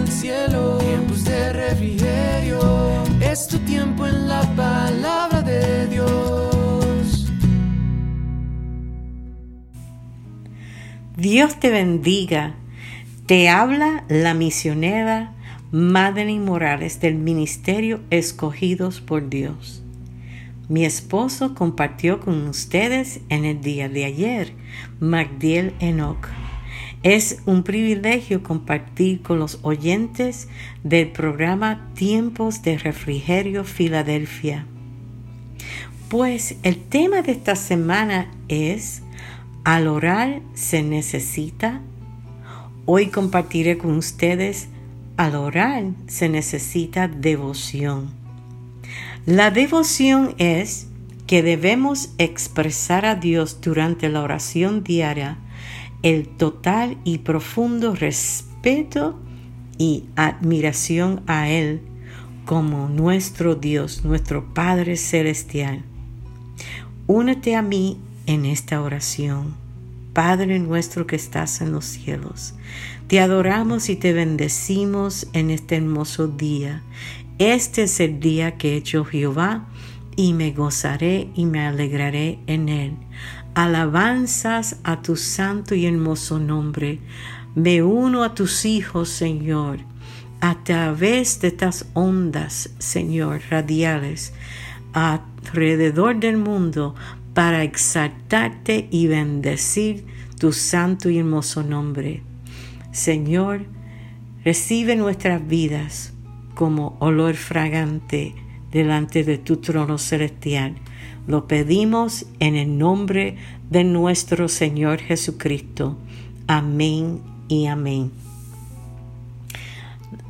el cielo, tiempos de refrigerio. Es tu tiempo en la palabra de Dios. Dios te bendiga. Te habla la misionera Madeline Morales del Ministerio Escogidos por Dios. Mi esposo compartió con ustedes en el día de ayer, Magdiel Enoch. Es un privilegio compartir con los oyentes del programa Tiempos de Refrigerio Filadelfia. Pues el tema de esta semana es Al orar se necesita. Hoy compartiré con ustedes Al orar se necesita devoción. La devoción es que debemos expresar a Dios durante la oración diaria el total y profundo respeto y admiración a Él como nuestro Dios, nuestro Padre Celestial. Únete a mí en esta oración. Padre nuestro que estás en los cielos, te adoramos y te bendecimos en este hermoso día. Este es el día que ha hecho Jehová y me gozaré y me alegraré en él. Alabanzas a tu santo y hermoso nombre. Me uno a tus hijos, Señor, a través de estas ondas, Señor, radiales, alrededor del mundo, para exaltarte y bendecir tu santo y hermoso nombre. Señor, recibe nuestras vidas como olor fragante delante de tu trono celestial lo pedimos en el nombre de nuestro Señor Jesucristo. Amén y amén.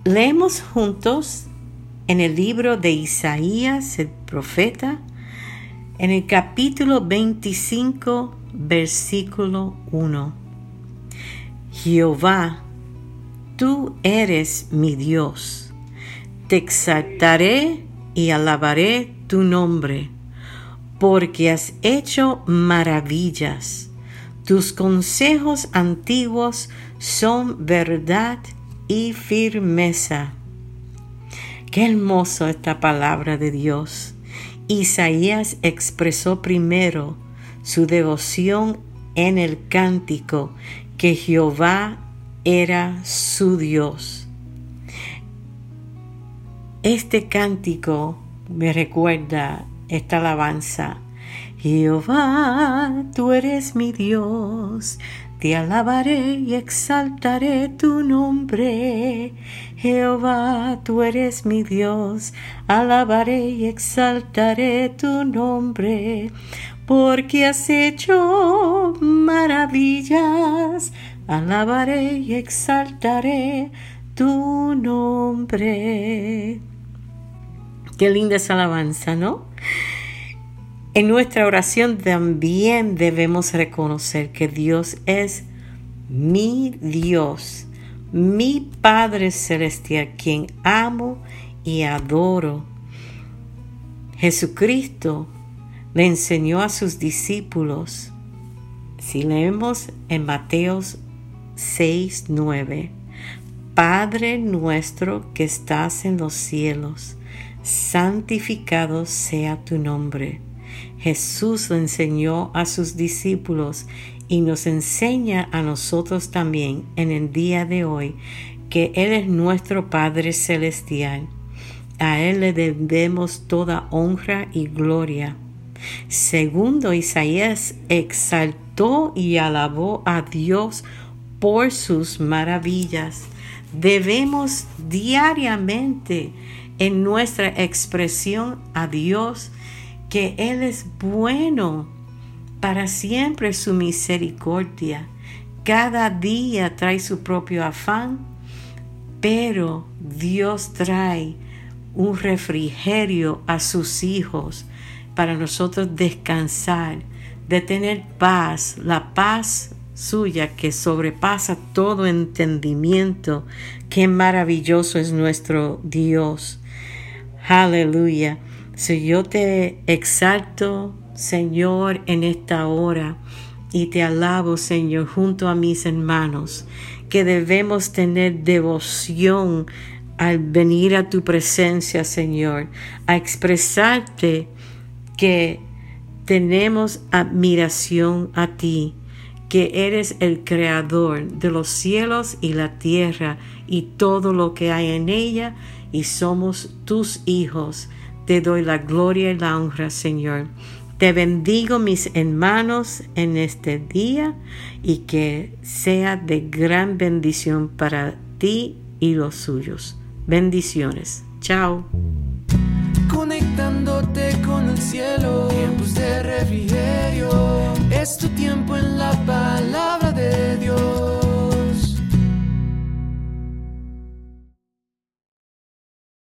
Leemos juntos en el libro de Isaías, el profeta, en el capítulo 25, versículo 1. Jehová, tú eres mi Dios. Te exaltaré y alabaré tu nombre porque has hecho maravillas. Tus consejos antiguos son verdad y firmeza. Qué hermoso esta palabra de Dios. Isaías expresó primero su devoción en el cántico que Jehová era su Dios. Este cántico me recuerda esta alabanza. Jehová, tú eres mi Dios, te alabaré y exaltaré tu nombre. Jehová, tú eres mi Dios, alabaré y exaltaré tu nombre, porque has hecho maravillas. Alabaré y exaltaré tu nombre. Qué linda esa alabanza, ¿no? En nuestra oración también debemos reconocer que Dios es mi Dios, mi Padre Celestial, quien amo y adoro. Jesucristo le enseñó a sus discípulos, si leemos en Mateos 6, 9, Padre nuestro que estás en los cielos, santificado sea tu nombre. Jesús lo enseñó a sus discípulos y nos enseña a nosotros también en el día de hoy que Él es nuestro Padre Celestial. A Él le debemos toda honra y gloria. Segundo, Isaías exaltó y alabó a Dios por sus maravillas. Debemos diariamente en nuestra expresión a Dios que Él es bueno, para siempre su misericordia. Cada día trae su propio afán, pero Dios trae un refrigerio a sus hijos para nosotros descansar, de tener paz, la paz suya que sobrepasa todo entendimiento. Qué maravilloso es nuestro Dios. Aleluya. Si yo te exalto, Señor, en esta hora, y te alabo, Señor, junto a mis hermanos, que debemos tener devoción al venir a tu presencia, Señor, a expresarte que tenemos admiración a ti, que eres el creador de los cielos y la tierra y todo lo que hay en ella, y somos tus hijos. Te doy la gloria y la honra, Señor. Te bendigo mis hermanos en este día y que sea de gran bendición para ti y los suyos. Bendiciones. Chao. Conectándote con el cielo,